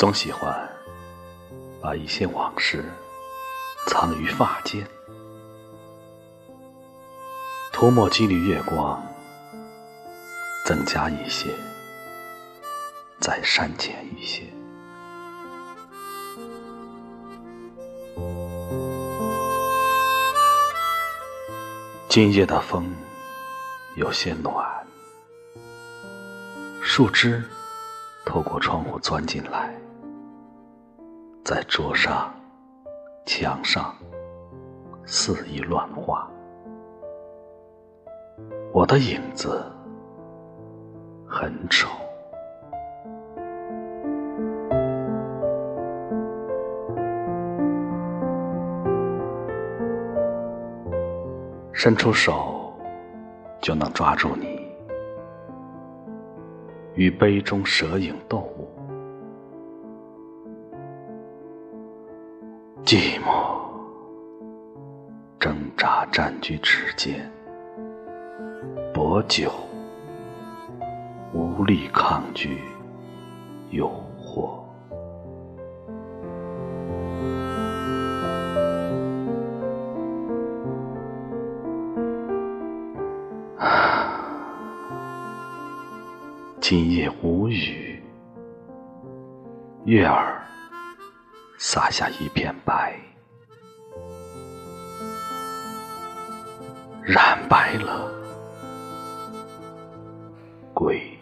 总喜欢把一些往事藏于发间，涂抹几缕月光，增加一些，再删减一些。今夜的风有些暖，树枝透过窗户钻进来，在桌上、墙上肆意乱画。我的影子很丑，伸出手就能抓住你，与杯中蛇影斗寂寞挣扎占据指尖，薄酒无力抗拒诱惑。今夜无雨，月儿洒下一片白，染白了归